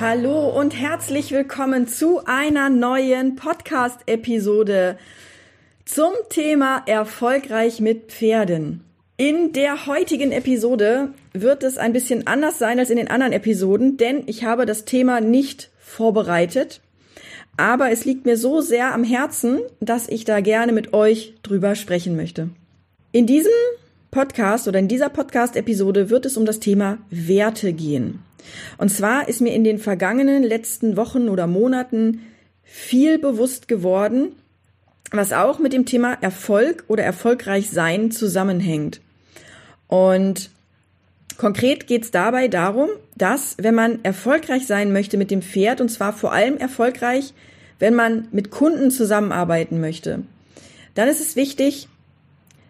Hallo und herzlich willkommen zu einer neuen Podcast-Episode zum Thema Erfolgreich mit Pferden. In der heutigen Episode wird es ein bisschen anders sein als in den anderen Episoden, denn ich habe das Thema nicht vorbereitet, aber es liegt mir so sehr am Herzen, dass ich da gerne mit euch drüber sprechen möchte. In diesem Podcast oder in dieser Podcast-Episode wird es um das Thema Werte gehen. Und zwar ist mir in den vergangenen letzten Wochen oder Monaten viel bewusst geworden, was auch mit dem Thema Erfolg oder erfolgreich sein zusammenhängt. Und konkret geht es dabei darum, dass wenn man erfolgreich sein möchte mit dem Pferd, und zwar vor allem erfolgreich, wenn man mit Kunden zusammenarbeiten möchte, dann ist es wichtig,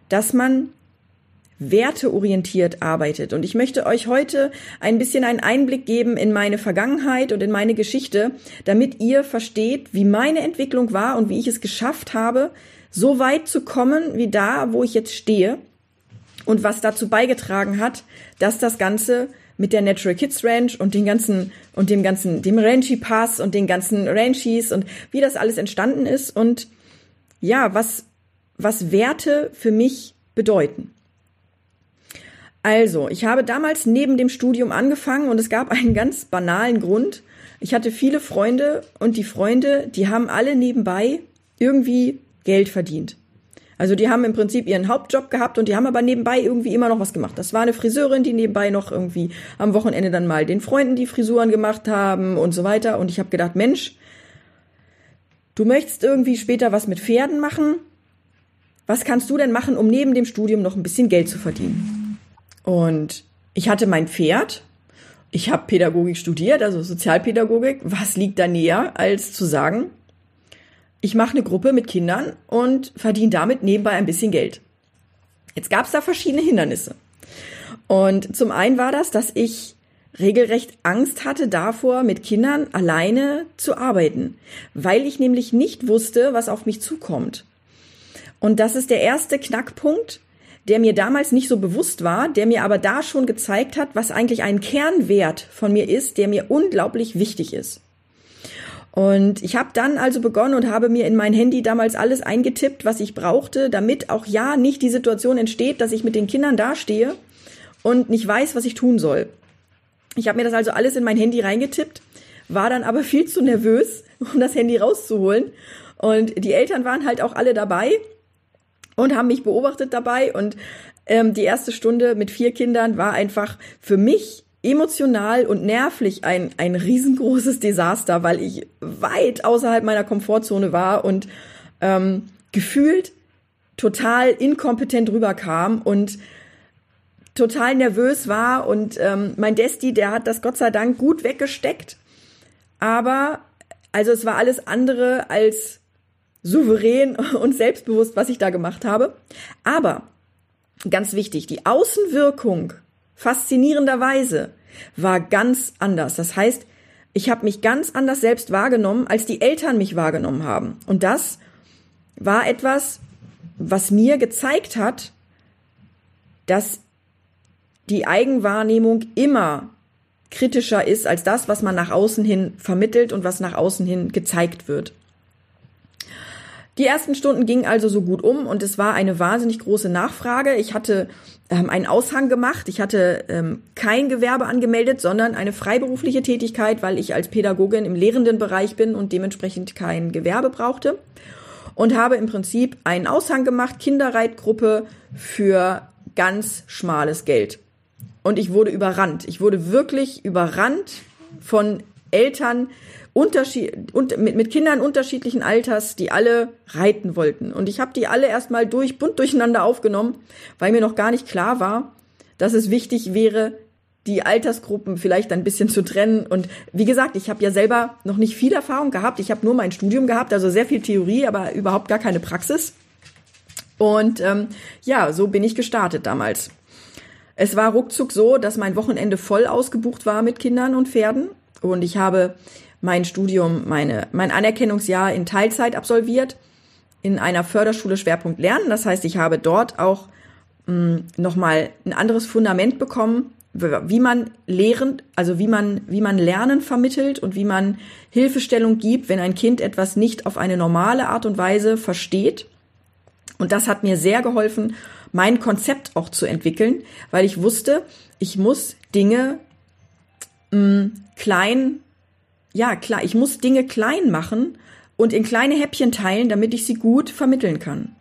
dass man werteorientiert arbeitet. Und ich möchte euch heute ein bisschen einen Einblick geben in meine Vergangenheit und in meine Geschichte, damit ihr versteht, wie meine Entwicklung war und wie ich es geschafft habe, so weit zu kommen wie da, wo ich jetzt stehe und was dazu beigetragen hat, dass das Ganze mit der Natural Kids Ranch und den ganzen und dem ganzen dem Ranchi Pass und den ganzen Ranchies und wie das alles entstanden ist und ja, was was Werte für mich bedeuten. Also, ich habe damals neben dem Studium angefangen und es gab einen ganz banalen Grund. Ich hatte viele Freunde und die Freunde, die haben alle nebenbei irgendwie Geld verdient. Also die haben im Prinzip ihren Hauptjob gehabt und die haben aber nebenbei irgendwie immer noch was gemacht. Das war eine Friseurin, die nebenbei noch irgendwie am Wochenende dann mal den Freunden die Frisuren gemacht haben und so weiter. Und ich habe gedacht, Mensch, du möchtest irgendwie später was mit Pferden machen. Was kannst du denn machen, um neben dem Studium noch ein bisschen Geld zu verdienen? Und ich hatte mein Pferd. Ich habe Pädagogik studiert, also Sozialpädagogik. Was liegt da näher, als zu sagen, ich mache eine Gruppe mit Kindern und verdiene damit nebenbei ein bisschen Geld. Jetzt gab es da verschiedene Hindernisse. Und zum einen war das, dass ich regelrecht Angst hatte davor, mit Kindern alleine zu arbeiten, weil ich nämlich nicht wusste, was auf mich zukommt. Und das ist der erste Knackpunkt, der mir damals nicht so bewusst war, der mir aber da schon gezeigt hat, was eigentlich ein Kernwert von mir ist, der mir unglaublich wichtig ist. Und ich habe dann also begonnen und habe mir in mein Handy damals alles eingetippt, was ich brauchte, damit auch ja nicht die Situation entsteht, dass ich mit den Kindern dastehe und nicht weiß, was ich tun soll. Ich habe mir das also alles in mein Handy reingetippt, war dann aber viel zu nervös, um das Handy rauszuholen. Und die Eltern waren halt auch alle dabei und haben mich beobachtet dabei. Und ähm, die erste Stunde mit vier Kindern war einfach für mich emotional und nervlich ein, ein riesengroßes Desaster, weil ich weit außerhalb meiner Komfortzone war und ähm, gefühlt total inkompetent rüberkam und total nervös war und ähm, mein Desti, der hat das Gott sei Dank gut weggesteckt, aber also es war alles andere als souverän und selbstbewusst, was ich da gemacht habe. Aber ganz wichtig, die Außenwirkung faszinierenderweise war ganz anders. Das heißt, ich habe mich ganz anders selbst wahrgenommen, als die Eltern mich wahrgenommen haben. Und das war etwas, was mir gezeigt hat, dass die Eigenwahrnehmung immer kritischer ist als das, was man nach außen hin vermittelt und was nach außen hin gezeigt wird. Die ersten Stunden gingen also so gut um und es war eine wahnsinnig große Nachfrage. Ich hatte ähm, einen Aushang gemacht. Ich hatte ähm, kein Gewerbe angemeldet, sondern eine freiberufliche Tätigkeit, weil ich als Pädagogin im lehrenden Bereich bin und dementsprechend kein Gewerbe brauchte. Und habe im Prinzip einen Aushang gemacht, Kinderreitgruppe für ganz schmales Geld. Und ich wurde überrannt. Ich wurde wirklich überrannt von Eltern, Unterschied, und mit, mit Kindern unterschiedlichen Alters, die alle reiten wollten. Und ich habe die alle erstmal durch, bunt durcheinander aufgenommen, weil mir noch gar nicht klar war, dass es wichtig wäre, die Altersgruppen vielleicht ein bisschen zu trennen. Und wie gesagt, ich habe ja selber noch nicht viel Erfahrung gehabt. Ich habe nur mein Studium gehabt, also sehr viel Theorie, aber überhaupt gar keine Praxis. Und ähm, ja, so bin ich gestartet damals. Es war ruckzuck so, dass mein Wochenende voll ausgebucht war mit Kindern und Pferden. Und ich habe mein Studium, meine, mein Anerkennungsjahr in Teilzeit absolviert, in einer Förderschule Schwerpunkt Lernen. Das heißt, ich habe dort auch mh, nochmal ein anderes Fundament bekommen, wie man Lehren, also wie man, wie man Lernen vermittelt und wie man Hilfestellung gibt, wenn ein Kind etwas nicht auf eine normale Art und Weise versteht. Und das hat mir sehr geholfen, mein Konzept auch zu entwickeln, weil ich wusste, ich muss Dinge mh, mm, klein, ja klar, ich muss Dinge klein machen und in kleine Häppchen teilen, damit ich sie gut vermitteln kann.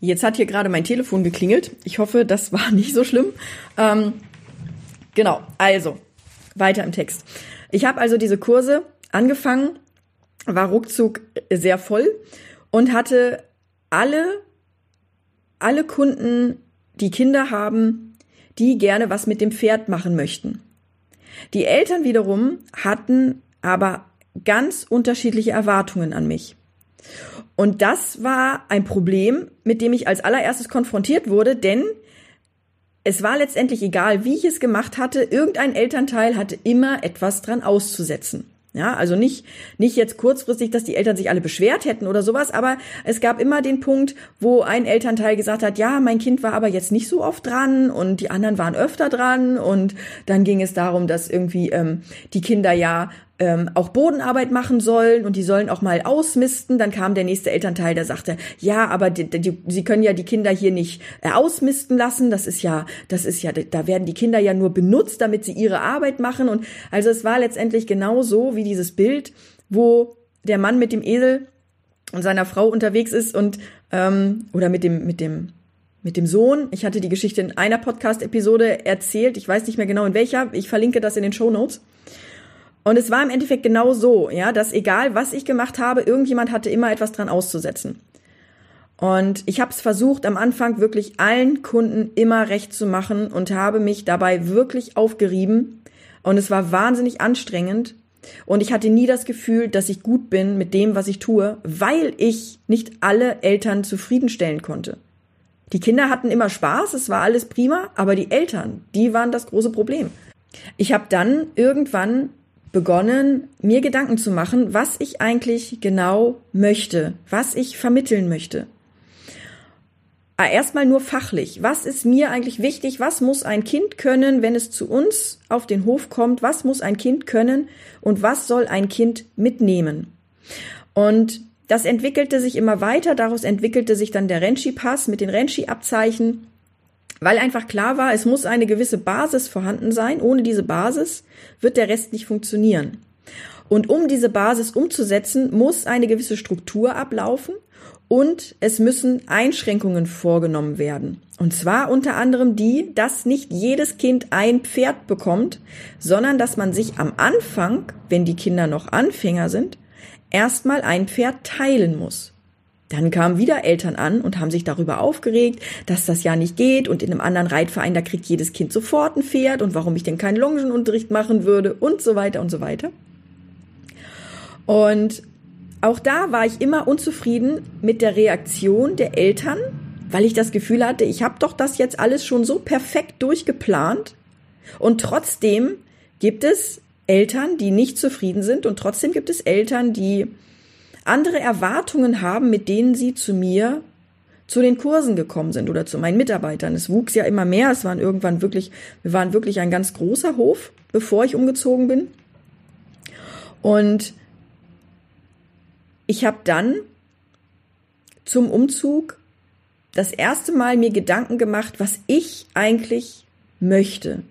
Jetzt hat hier gerade mein Telefon geklingelt. Ich hoffe, das war nicht so schlimm. Ähm, genau, also weiter im Text. Ich habe also diese Kurse angefangen, war ruckzuck sehr voll und hatte alle alle Kunden, die Kinder haben, die gerne was mit dem Pferd machen möchten. Die Eltern wiederum hatten aber ganz unterschiedliche Erwartungen an mich. Und das war ein Problem, mit dem ich als allererstes konfrontiert wurde, denn es war letztendlich egal, wie ich es gemacht hatte, irgendein Elternteil hatte immer etwas dran auszusetzen. Ja, also nicht, nicht jetzt kurzfristig, dass die Eltern sich alle beschwert hätten oder sowas, aber es gab immer den Punkt, wo ein Elternteil gesagt hat, ja, mein Kind war aber jetzt nicht so oft dran und die anderen waren öfter dran und dann ging es darum, dass irgendwie ähm, die Kinder ja ähm, auch Bodenarbeit machen sollen und die sollen auch mal ausmisten. Dann kam der nächste Elternteil, der sagte, ja, aber die, die, sie können ja die Kinder hier nicht äh, ausmisten lassen. Das ist ja, das ist ja, da werden die Kinder ja nur benutzt, damit sie ihre Arbeit machen. Und also es war letztendlich genau so wie dieses Bild, wo der Mann mit dem Esel und seiner Frau unterwegs ist und ähm, oder mit dem mit dem mit dem Sohn. Ich hatte die Geschichte in einer Podcast-Episode erzählt. Ich weiß nicht mehr genau in welcher. Ich verlinke das in den Show Notes. Und es war im Endeffekt genau so, ja, dass egal was ich gemacht habe, irgendjemand hatte immer etwas dran auszusetzen. Und ich habe es versucht, am Anfang wirklich allen Kunden immer recht zu machen und habe mich dabei wirklich aufgerieben. Und es war wahnsinnig anstrengend. Und ich hatte nie das Gefühl, dass ich gut bin mit dem, was ich tue, weil ich nicht alle Eltern zufriedenstellen konnte. Die Kinder hatten immer Spaß, es war alles prima, aber die Eltern, die waren das große Problem. Ich habe dann irgendwann begonnen, mir Gedanken zu machen, was ich eigentlich genau möchte, was ich vermitteln möchte. Ah, erstmal nur fachlich. Was ist mir eigentlich wichtig? Was muss ein Kind können, wenn es zu uns auf den Hof kommt? Was muss ein Kind können und was soll ein Kind mitnehmen? Und das entwickelte sich immer weiter. Daraus entwickelte sich dann der Renshi-Pass mit den Renshi-Abzeichen weil einfach klar war, es muss eine gewisse Basis vorhanden sein. Ohne diese Basis wird der Rest nicht funktionieren. Und um diese Basis umzusetzen, muss eine gewisse Struktur ablaufen und es müssen Einschränkungen vorgenommen werden. Und zwar unter anderem die, dass nicht jedes Kind ein Pferd bekommt, sondern dass man sich am Anfang, wenn die Kinder noch Anfänger sind, erstmal ein Pferd teilen muss. Dann kamen wieder Eltern an und haben sich darüber aufgeregt, dass das ja nicht geht und in einem anderen Reitverein, da kriegt jedes Kind sofort ein Pferd und warum ich denn keinen Longenunterricht machen würde und so weiter und so weiter. Und auch da war ich immer unzufrieden mit der Reaktion der Eltern, weil ich das Gefühl hatte, ich habe doch das jetzt alles schon so perfekt durchgeplant und trotzdem gibt es Eltern, die nicht zufrieden sind und trotzdem gibt es Eltern, die andere Erwartungen haben, mit denen sie zu mir zu den Kursen gekommen sind oder zu meinen Mitarbeitern. Es wuchs ja immer mehr. Es waren irgendwann wirklich, wir waren wirklich ein ganz großer Hof, bevor ich umgezogen bin. Und ich habe dann zum Umzug das erste Mal mir Gedanken gemacht, was ich eigentlich möchte.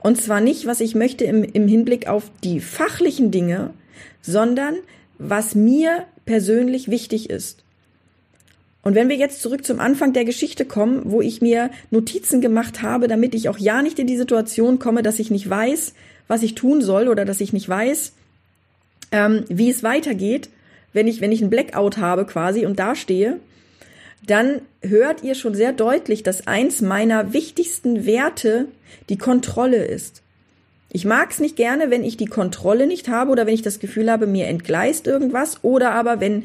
Und zwar nicht, was ich möchte im, im Hinblick auf die fachlichen Dinge, sondern was mir persönlich wichtig ist. Und wenn wir jetzt zurück zum Anfang der Geschichte kommen, wo ich mir Notizen gemacht habe, damit ich auch ja nicht in die Situation komme, dass ich nicht weiß, was ich tun soll oder dass ich nicht weiß, ähm, wie es weitergeht, wenn ich, wenn ich einen Blackout habe quasi und dastehe, dann hört ihr schon sehr deutlich, dass eins meiner wichtigsten Werte die Kontrolle ist. Ich mag es nicht gerne, wenn ich die Kontrolle nicht habe oder wenn ich das Gefühl habe, mir entgleist irgendwas oder aber wenn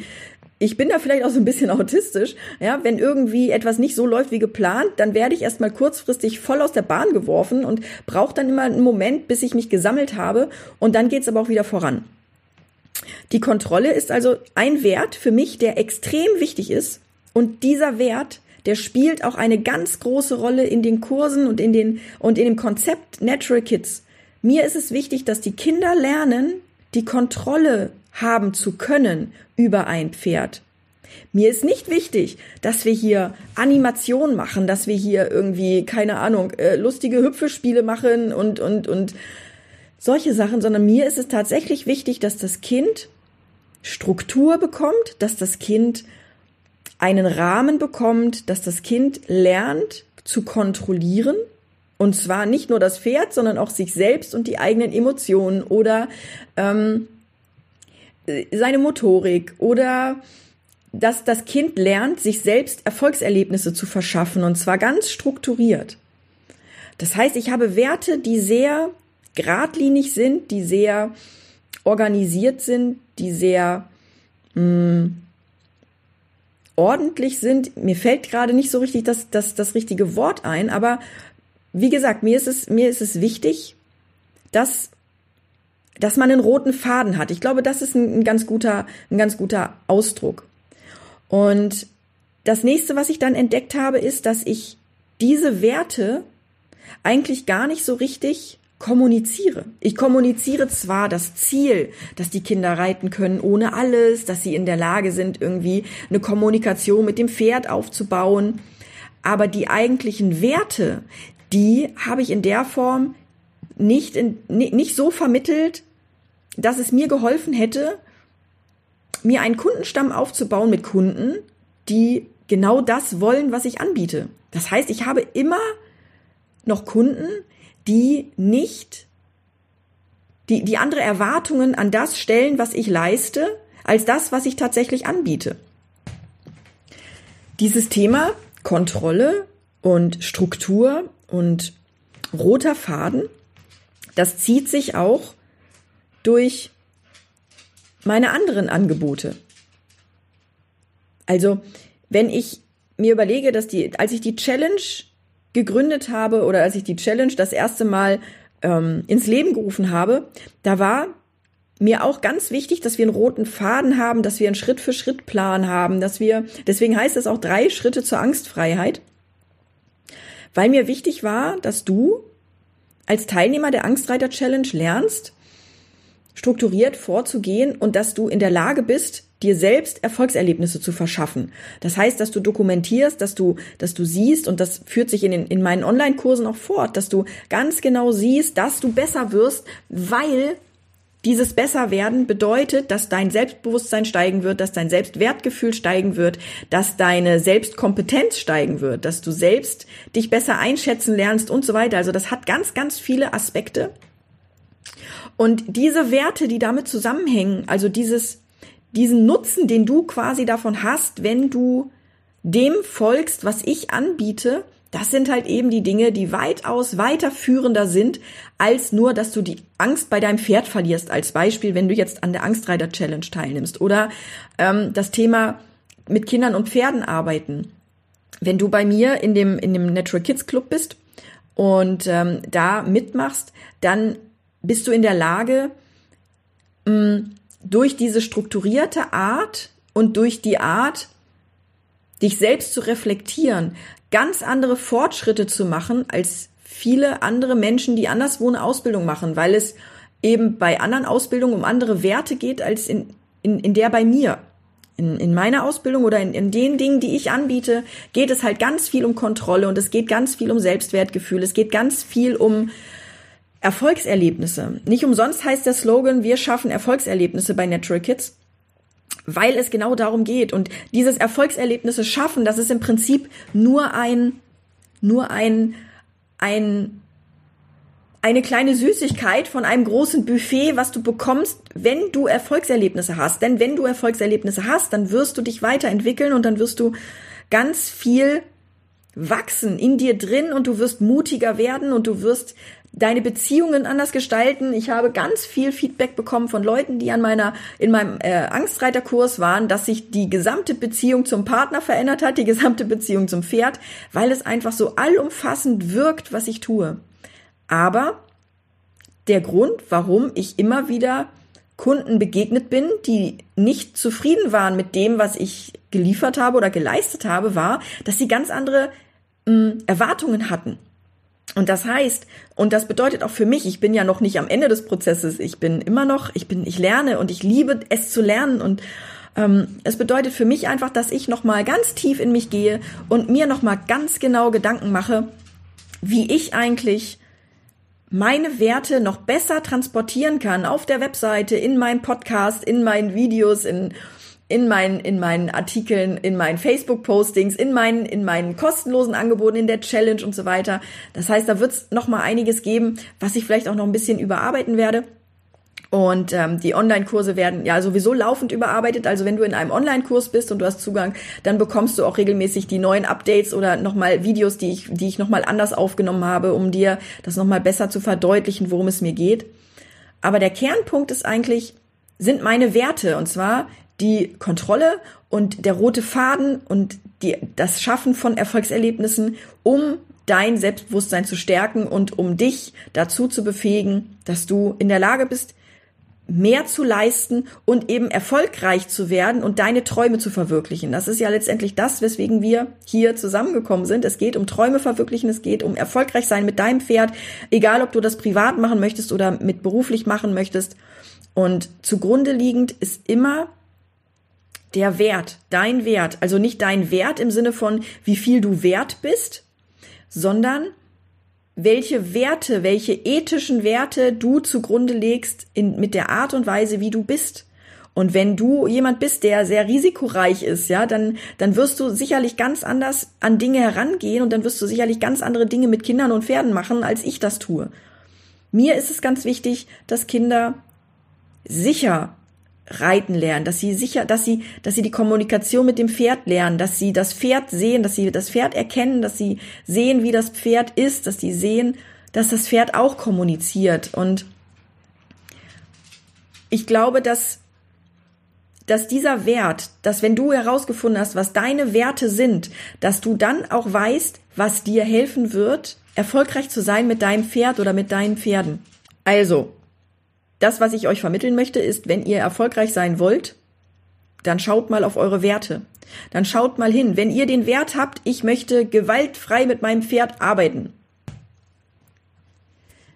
ich bin da vielleicht auch so ein bisschen autistisch, ja, wenn irgendwie etwas nicht so läuft wie geplant, dann werde ich erstmal kurzfristig voll aus der Bahn geworfen und brauche dann immer einen Moment, bis ich mich gesammelt habe und dann geht's aber auch wieder voran. Die Kontrolle ist also ein Wert für mich, der extrem wichtig ist und dieser Wert, der spielt auch eine ganz große Rolle in den Kursen und in den und in dem Konzept Natural Kids. Mir ist es wichtig, dass die Kinder lernen, die Kontrolle haben zu können über ein Pferd. Mir ist nicht wichtig, dass wir hier Animation machen, dass wir hier irgendwie, keine Ahnung, äh, lustige Hüpfespiele machen und, und, und solche Sachen, sondern mir ist es tatsächlich wichtig, dass das Kind Struktur bekommt, dass das Kind einen Rahmen bekommt, dass das Kind lernt zu kontrollieren. Und zwar nicht nur das Pferd, sondern auch sich selbst und die eigenen Emotionen oder ähm, seine Motorik oder dass das Kind lernt, sich selbst Erfolgserlebnisse zu verschaffen und zwar ganz strukturiert. Das heißt, ich habe Werte, die sehr geradlinig sind, die sehr organisiert sind, die sehr mh, mm, ordentlich sind. Mir fällt gerade nicht so richtig das, das, das richtige Wort ein, aber wie gesagt, mir ist es, mir ist es wichtig, dass dass man einen roten Faden hat. Ich glaube, das ist ein, ein ganz guter, ein ganz guter Ausdruck. Und das nächste, was ich dann entdeckt habe, ist, dass ich diese Werte eigentlich gar nicht so richtig kommuniziere. Ich kommuniziere zwar das Ziel, dass die Kinder reiten können ohne alles, dass sie in der Lage sind, irgendwie eine Kommunikation mit dem Pferd aufzubauen, aber die eigentlichen Werte, die habe ich in der Form nicht, in, nicht so vermittelt, dass es mir geholfen hätte, mir einen Kundenstamm aufzubauen mit Kunden, die genau das wollen, was ich anbiete. Das heißt, ich habe immer noch Kunden, die nicht, die, die andere Erwartungen an das stellen, was ich leiste, als das, was ich tatsächlich anbiete. Dieses Thema Kontrolle und Struktur und roter Faden, das zieht sich auch durch meine anderen Angebote. Also, wenn ich mir überlege, dass die, als ich die Challenge gegründet habe oder als ich die Challenge das erste Mal ähm, ins Leben gerufen habe, da war mir auch ganz wichtig, dass wir einen roten Faden haben, dass wir einen Schritt-für-Schritt-Plan haben, dass wir, deswegen heißt es auch drei Schritte zur Angstfreiheit, weil mir wichtig war, dass du als Teilnehmer der Angstreiter Challenge lernst, strukturiert vorzugehen und dass du in der Lage bist, dir selbst Erfolgserlebnisse zu verschaffen. Das heißt, dass du dokumentierst, dass du, dass du siehst und das führt sich in, den, in meinen Online-Kursen auch fort, dass du ganz genau siehst, dass du besser wirst, weil dieses Besserwerden bedeutet, dass dein Selbstbewusstsein steigen wird, dass dein Selbstwertgefühl steigen wird, dass deine Selbstkompetenz steigen wird, dass du selbst dich besser einschätzen lernst und so weiter. Also das hat ganz, ganz viele Aspekte. Und diese Werte, die damit zusammenhängen, also dieses, diesen Nutzen, den du quasi davon hast, wenn du dem folgst, was ich anbiete, das sind halt eben die Dinge, die weitaus weiterführender sind, als nur, dass du die Angst bei deinem Pferd verlierst. Als Beispiel, wenn du jetzt an der Angstreiter Challenge teilnimmst. Oder ähm, das Thema mit Kindern und Pferden arbeiten. Wenn du bei mir in dem, in dem Natural Kids Club bist und ähm, da mitmachst, dann bist du in der Lage, durch diese strukturierte Art und durch die Art, dich selbst zu reflektieren, ganz andere Fortschritte zu machen als viele andere Menschen, die anderswo eine Ausbildung machen, weil es eben bei anderen Ausbildungen um andere Werte geht als in, in, in der bei mir. In, in meiner Ausbildung oder in, in den Dingen, die ich anbiete, geht es halt ganz viel um Kontrolle und es geht ganz viel um Selbstwertgefühl. Es geht ganz viel um Erfolgserlebnisse. Nicht umsonst heißt der Slogan, wir schaffen Erfolgserlebnisse bei Natural Kids, weil es genau darum geht. Und dieses Erfolgserlebnisse schaffen, das ist im Prinzip nur ein, nur ein, ein, eine kleine Süßigkeit von einem großen Buffet, was du bekommst, wenn du Erfolgserlebnisse hast. Denn wenn du Erfolgserlebnisse hast, dann wirst du dich weiterentwickeln und dann wirst du ganz viel wachsen in dir drin und du wirst mutiger werden und du wirst deine Beziehungen anders gestalten. Ich habe ganz viel Feedback bekommen von Leuten, die an meiner in meinem äh, Angstreiterkurs waren, dass sich die gesamte Beziehung zum Partner verändert hat, die gesamte Beziehung zum Pferd, weil es einfach so allumfassend wirkt, was ich tue. Aber der Grund, warum ich immer wieder Kunden begegnet bin, die nicht zufrieden waren mit dem, was ich geliefert habe oder geleistet habe, war, dass sie ganz andere mh, hm, Erwartungen hatten. Und das heißt, und das bedeutet auch für mich, ich bin ja noch nicht am Ende des Prozesses, ich bin immer noch, ich bin, ich lerne und ich liebe es zu lernen und ähm, es bedeutet für mich einfach, dass ich noch mal ganz tief in mich gehe und mir noch mal ganz genau Gedanken mache, wie ich eigentlich meine Werte noch besser transportieren kann auf der Webseite, in meinem Podcast, in meinen Videos, in in meinen, in meinen Artikeln, in meinen Facebook-Postings, in meinen, in meinen kostenlosen Angeboten, in der Challenge und so weiter. Das heißt, da wird es noch mal einiges geben, was ich vielleicht auch noch ein bisschen überarbeiten werde. Und ähm, die Online-Kurse werden ja sowieso laufend überarbeitet. Also wenn du in einem Online-Kurs bist und du hast Zugang, dann bekommst du auch regelmäßig die neuen Updates oder nochmal Videos, die ich, die ich nochmal anders aufgenommen habe, um dir das nochmal besser zu verdeutlichen, worum es mir geht. Aber der Kernpunkt ist eigentlich, sind meine Werte. Und zwar die Kontrolle und der rote Faden und die, das Schaffen von Erfolgserlebnissen, um dein Selbstbewusstsein zu stärken und um dich dazu zu befähigen, dass du in der Lage bist, mehr zu leisten und eben erfolgreich zu werden und deine Träume zu verwirklichen. Das ist ja letztendlich das, weswegen wir hier zusammengekommen sind. Es geht um Träume verwirklichen, es geht um erfolgreich sein mit deinem Pferd, egal ob du das privat machen möchtest oder mit beruflich machen möchtest. Und zugrunde liegend ist immer der Wert, dein Wert, also nicht dein Wert im Sinne von, wie viel du wert bist, sondern welche Werte, welche ethischen Werte du zugrunde legst in, mit der Art und Weise, wie du bist. Und wenn du jemand bist, der sehr risikoreich ist, ja, dann, dann wirst du sicherlich ganz anders an Dinge herangehen und dann wirst du sicherlich ganz andere Dinge mit Kindern und Pferden machen, als ich das tue. Mir ist es ganz wichtig, dass Kinder sicher reiten lernen, dass sie sicher, dass sie, dass sie die Kommunikation mit dem Pferd lernen, dass sie das Pferd sehen, dass sie das Pferd erkennen, dass sie sehen, wie das Pferd ist, dass sie sehen, dass das Pferd auch kommuniziert. Und ich glaube, dass, dass dieser Wert, dass wenn du herausgefunden hast, was deine Werte sind, dass du dann auch weißt, was dir helfen wird, erfolgreich zu sein mit deinem Pferd oder mit deinen Pferden. Also, das, was ich euch vermitteln möchte, ist, wenn ihr erfolgreich sein wollt, dann schaut mal auf eure Werte. Dann schaut mal hin. Wenn ihr den Wert habt, ich möchte gewaltfrei mit meinem Pferd arbeiten,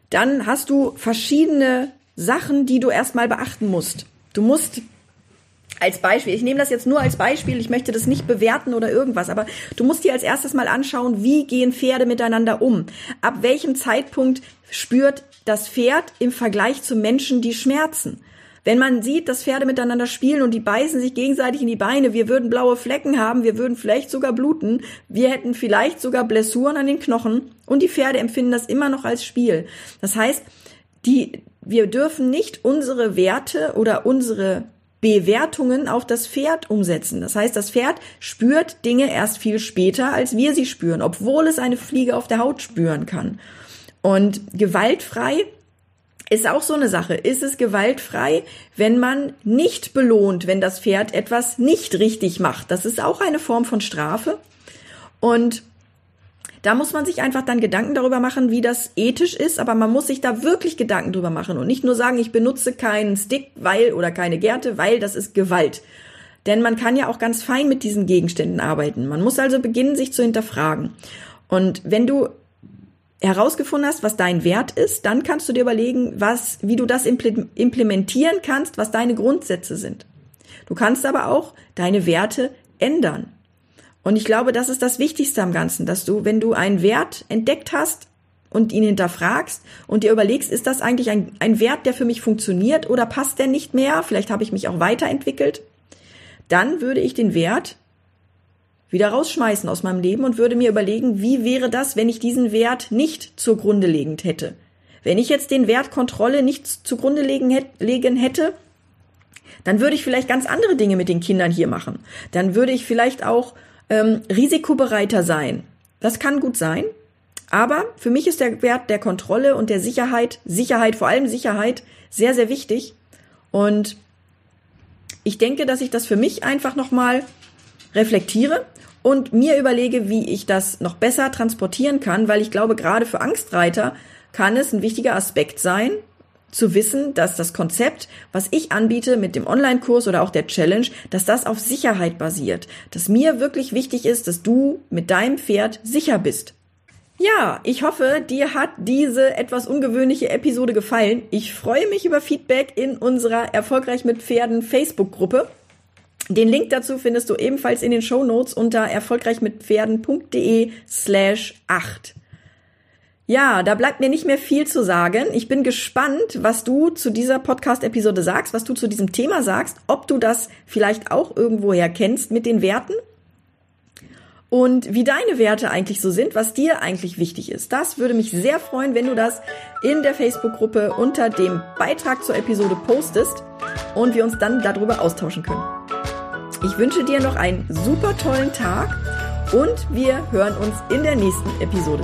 dann hast du verschiedene Sachen, die du erstmal beachten musst. Du musst als Beispiel, ich nehme das jetzt nur als Beispiel, ich möchte das nicht bewerten oder irgendwas, aber du musst dir als erstes mal anschauen, wie gehen Pferde miteinander um? Ab welchem Zeitpunkt spürt das Pferd im Vergleich zu Menschen die Schmerzen? Wenn man sieht, dass Pferde miteinander spielen und die beißen sich gegenseitig in die Beine, wir würden blaue Flecken haben, wir würden vielleicht sogar bluten, wir hätten vielleicht sogar Blessuren an den Knochen und die Pferde empfinden das immer noch als Spiel. Das heißt, die, wir dürfen nicht unsere Werte oder unsere Bewertungen auf das Pferd umsetzen. Das heißt, das Pferd spürt Dinge erst viel später, als wir sie spüren, obwohl es eine Fliege auf der Haut spüren kann. Und gewaltfrei ist auch so eine Sache. Ist es gewaltfrei, wenn man nicht belohnt, wenn das Pferd etwas nicht richtig macht? Das ist auch eine Form von Strafe. Und da muss man sich einfach dann Gedanken darüber machen, wie das ethisch ist, aber man muss sich da wirklich Gedanken drüber machen und nicht nur sagen, ich benutze keinen Stick, weil oder keine Gerte, weil das ist Gewalt. Denn man kann ja auch ganz fein mit diesen Gegenständen arbeiten. Man muss also beginnen, sich zu hinterfragen. Und wenn du herausgefunden hast, was dein Wert ist, dann kannst du dir überlegen, was, wie du das implementieren kannst, was deine Grundsätze sind. Du kannst aber auch deine Werte ändern. Und ich glaube, das ist das Wichtigste am Ganzen, dass du, wenn du einen Wert entdeckt hast und ihn hinterfragst und dir überlegst, ist das eigentlich ein, ein Wert, der für mich funktioniert oder passt der nicht mehr? Vielleicht habe ich mich auch weiterentwickelt. Dann würde ich den Wert wieder rausschmeißen aus meinem Leben und würde mir überlegen, wie wäre das, wenn ich diesen Wert nicht zugrunde legend hätte? Wenn ich jetzt den Wert Kontrolle nicht zugrunde legen, hätte, dann würde ich vielleicht ganz andere Dinge mit den Kindern hier machen. Dann würde ich vielleicht auch ähm, risikobereiter sein. Das kann gut sein. Aber für mich ist der Wert der Kontrolle und der Sicherheit, Sicherheit, vor allem Sicherheit, sehr, sehr wichtig. Und ich denke, dass ich das für mich einfach nochmal reflektiere und mir überlege, wie ich das noch besser transportieren kann, weil ich glaube, gerade für Angstreiter kann es ein wichtiger Aspekt sein, zu wissen, dass das Konzept, was ich anbiete mit dem Online-Kurs oder auch der Challenge, dass das auf Sicherheit basiert. Dass mir wirklich wichtig ist, dass du mit deinem Pferd sicher bist. Ja, ich hoffe, dir hat diese etwas ungewöhnliche Episode gefallen. Ich freue mich über Feedback in unserer Erfolgreich mit Pferden Facebook-Gruppe. Den Link dazu findest du ebenfalls in den Show Notes unter erfolgreichmitpferden.de slash 8. Ja, da bleibt mir nicht mehr viel zu sagen. Ich bin gespannt, was du zu dieser Podcast-Episode sagst, was du zu diesem Thema sagst, ob du das vielleicht auch irgendwoher kennst mit den Werten und wie deine Werte eigentlich so sind, was dir eigentlich wichtig ist. Das würde mich sehr freuen, wenn du das in der Facebook-Gruppe unter dem Beitrag zur Episode postest und wir uns dann darüber austauschen können. Ich wünsche dir noch einen super tollen Tag und wir hören uns in der nächsten Episode.